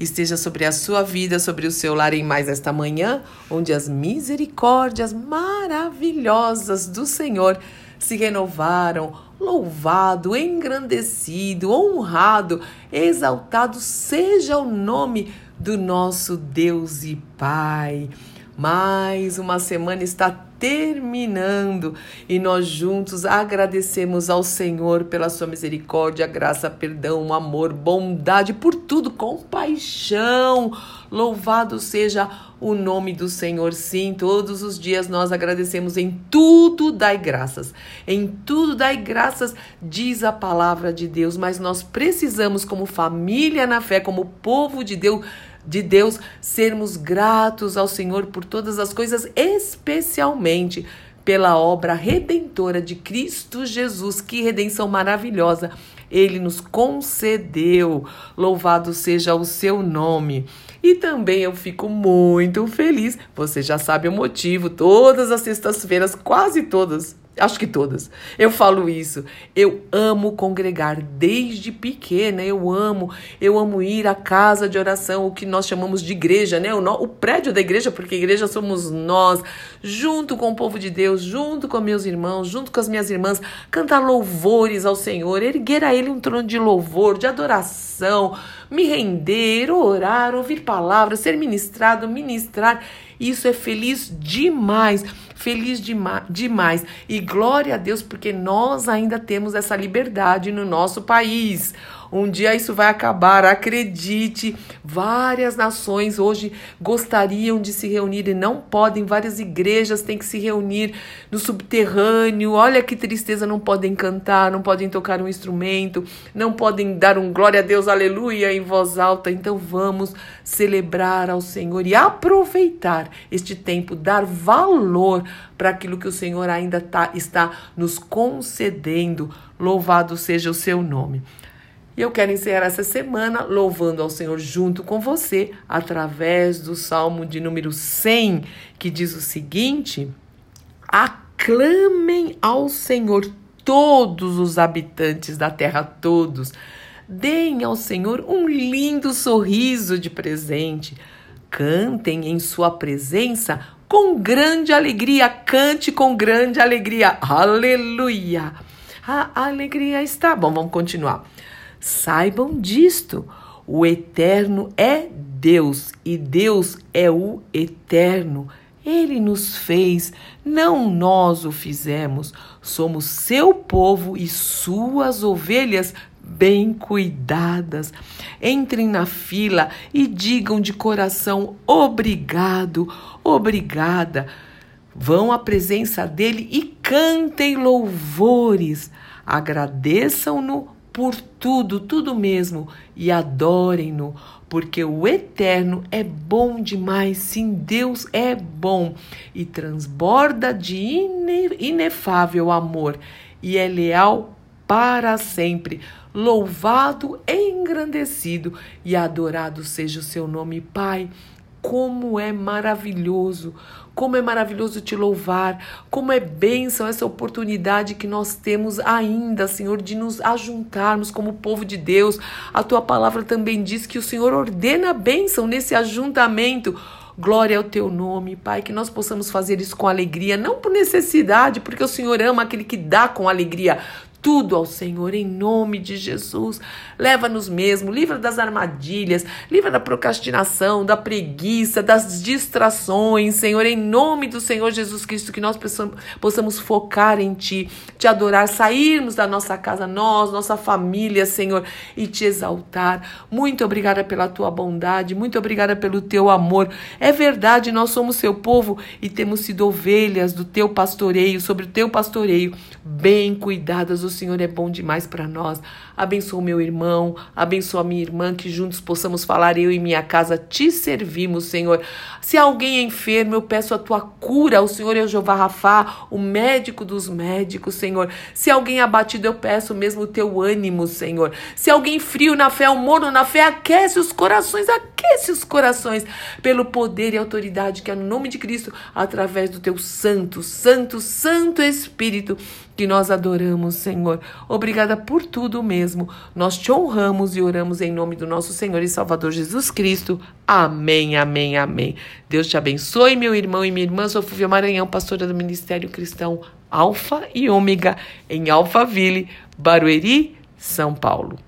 esteja sobre a sua vida, sobre o seu lar em mais esta manhã, onde as misericórdias maravilhosas do Senhor se renovaram. Louvado, engrandecido, honrado, exaltado seja o nome do nosso Deus e Pai. Mais uma semana está terminando e nós juntos agradecemos ao Senhor pela sua misericórdia, graça, perdão, amor, bondade, por tudo, compaixão. Louvado seja o nome do Senhor. Sim, todos os dias nós agradecemos em tudo, dai graças. Em tudo dai graças, diz a palavra de Deus, mas nós precisamos como família na fé, como povo de Deus, de Deus, sermos gratos ao Senhor por todas as coisas, especialmente pela obra redentora de Cristo Jesus. Que redenção maravilhosa ele nos concedeu. Louvado seja o seu nome. E também eu fico muito feliz. Você já sabe o motivo, todas as sextas-feiras, quase todas, acho que todas. Eu falo isso. Eu amo congregar desde pequena. Eu amo, eu amo ir à casa de oração, o que nós chamamos de igreja, né? O, no, o prédio da igreja, porque igreja somos nós, junto com o povo de Deus, junto com meus irmãos, junto com as minhas irmãs, cantar louvores ao Senhor, erguer a Ele um trono de louvor, de adoração, me render, orar, ouvir palavras, ser ministrado, ministrar. Isso é feliz demais, feliz demais. E glória a Deus, porque nós ainda temos essa liberdade no nosso país. Um dia isso vai acabar, acredite. Várias nações hoje gostariam de se reunir e não podem. Várias igrejas têm que se reunir no subterrâneo. Olha que tristeza, não podem cantar, não podem tocar um instrumento, não podem dar um glória a Deus, aleluia em voz alta. Então vamos celebrar ao Senhor e aproveitar este tempo, dar valor para aquilo que o Senhor ainda tá, está nos concedendo. Louvado seja o seu nome. E eu quero encerrar essa semana louvando ao Senhor junto com você, através do Salmo de número 100, que diz o seguinte: Aclamem ao Senhor todos os habitantes da terra, todos. Deem ao Senhor um lindo sorriso de presente. Cantem em sua presença com grande alegria. Cante com grande alegria. Aleluia. A alegria está. Bom, vamos continuar. Saibam disto: o eterno é Deus e Deus é o eterno. Ele nos fez, não nós o fizemos. Somos seu povo e suas ovelhas bem cuidadas. Entrem na fila e digam de coração: obrigado, obrigada. Vão à presença dele e cantem louvores. Agradeçam-no por tudo, tudo mesmo, e adorem-no, porque o eterno é bom demais. Sim, Deus é bom e transborda de inefável amor e é leal para sempre. Louvado, engrandecido e adorado seja o seu nome, Pai. Como é maravilhoso, como é maravilhoso te louvar, como é bênção essa oportunidade que nós temos ainda, Senhor, de nos ajuntarmos como povo de Deus. A tua palavra também diz que o Senhor ordena a bênção nesse ajuntamento. Glória ao teu nome, Pai, que nós possamos fazer isso com alegria, não por necessidade, porque o Senhor ama aquele que dá com alegria tudo ao Senhor em nome de Jesus. Leva-nos mesmo, livra das armadilhas, livra da procrastinação, da preguiça, das distrações, Senhor, em nome do Senhor Jesus Cristo, que nós possamos, focar em Ti, te adorar, sairmos da nossa casa, nós, nossa família, Senhor, e te exaltar. Muito obrigada pela Tua bondade, muito obrigada pelo Teu amor. É verdade, nós somos Seu povo e temos sido ovelhas do Teu pastoreio, sobre o Teu pastoreio, bem cuidadas o Senhor é bom demais para nós. Abençoa meu irmão, abençoa minha irmã, que juntos possamos falar, eu e minha casa te servimos, Senhor. Se alguém é enfermo, eu peço a tua cura. O Senhor é o Jeová Rafá, o médico dos médicos, Senhor. Se alguém é abatido, eu peço mesmo o teu ânimo, Senhor. Se alguém frio na fé, o morno na fé, aquece os corações, aquece os corações pelo poder e autoridade que é no nome de Cristo, através do teu santo, santo, santo Espírito que nós adoramos, Senhor. Obrigada por tudo mesmo. Nós te honramos e oramos em nome do nosso Senhor e Salvador Jesus Cristo. Amém, amém, amém. Deus te abençoe, meu irmão e minha irmã. Sou Fúvia Maranhão, pastora do Ministério Cristão Alfa e Ômega, em Alphaville, Barueri, São Paulo.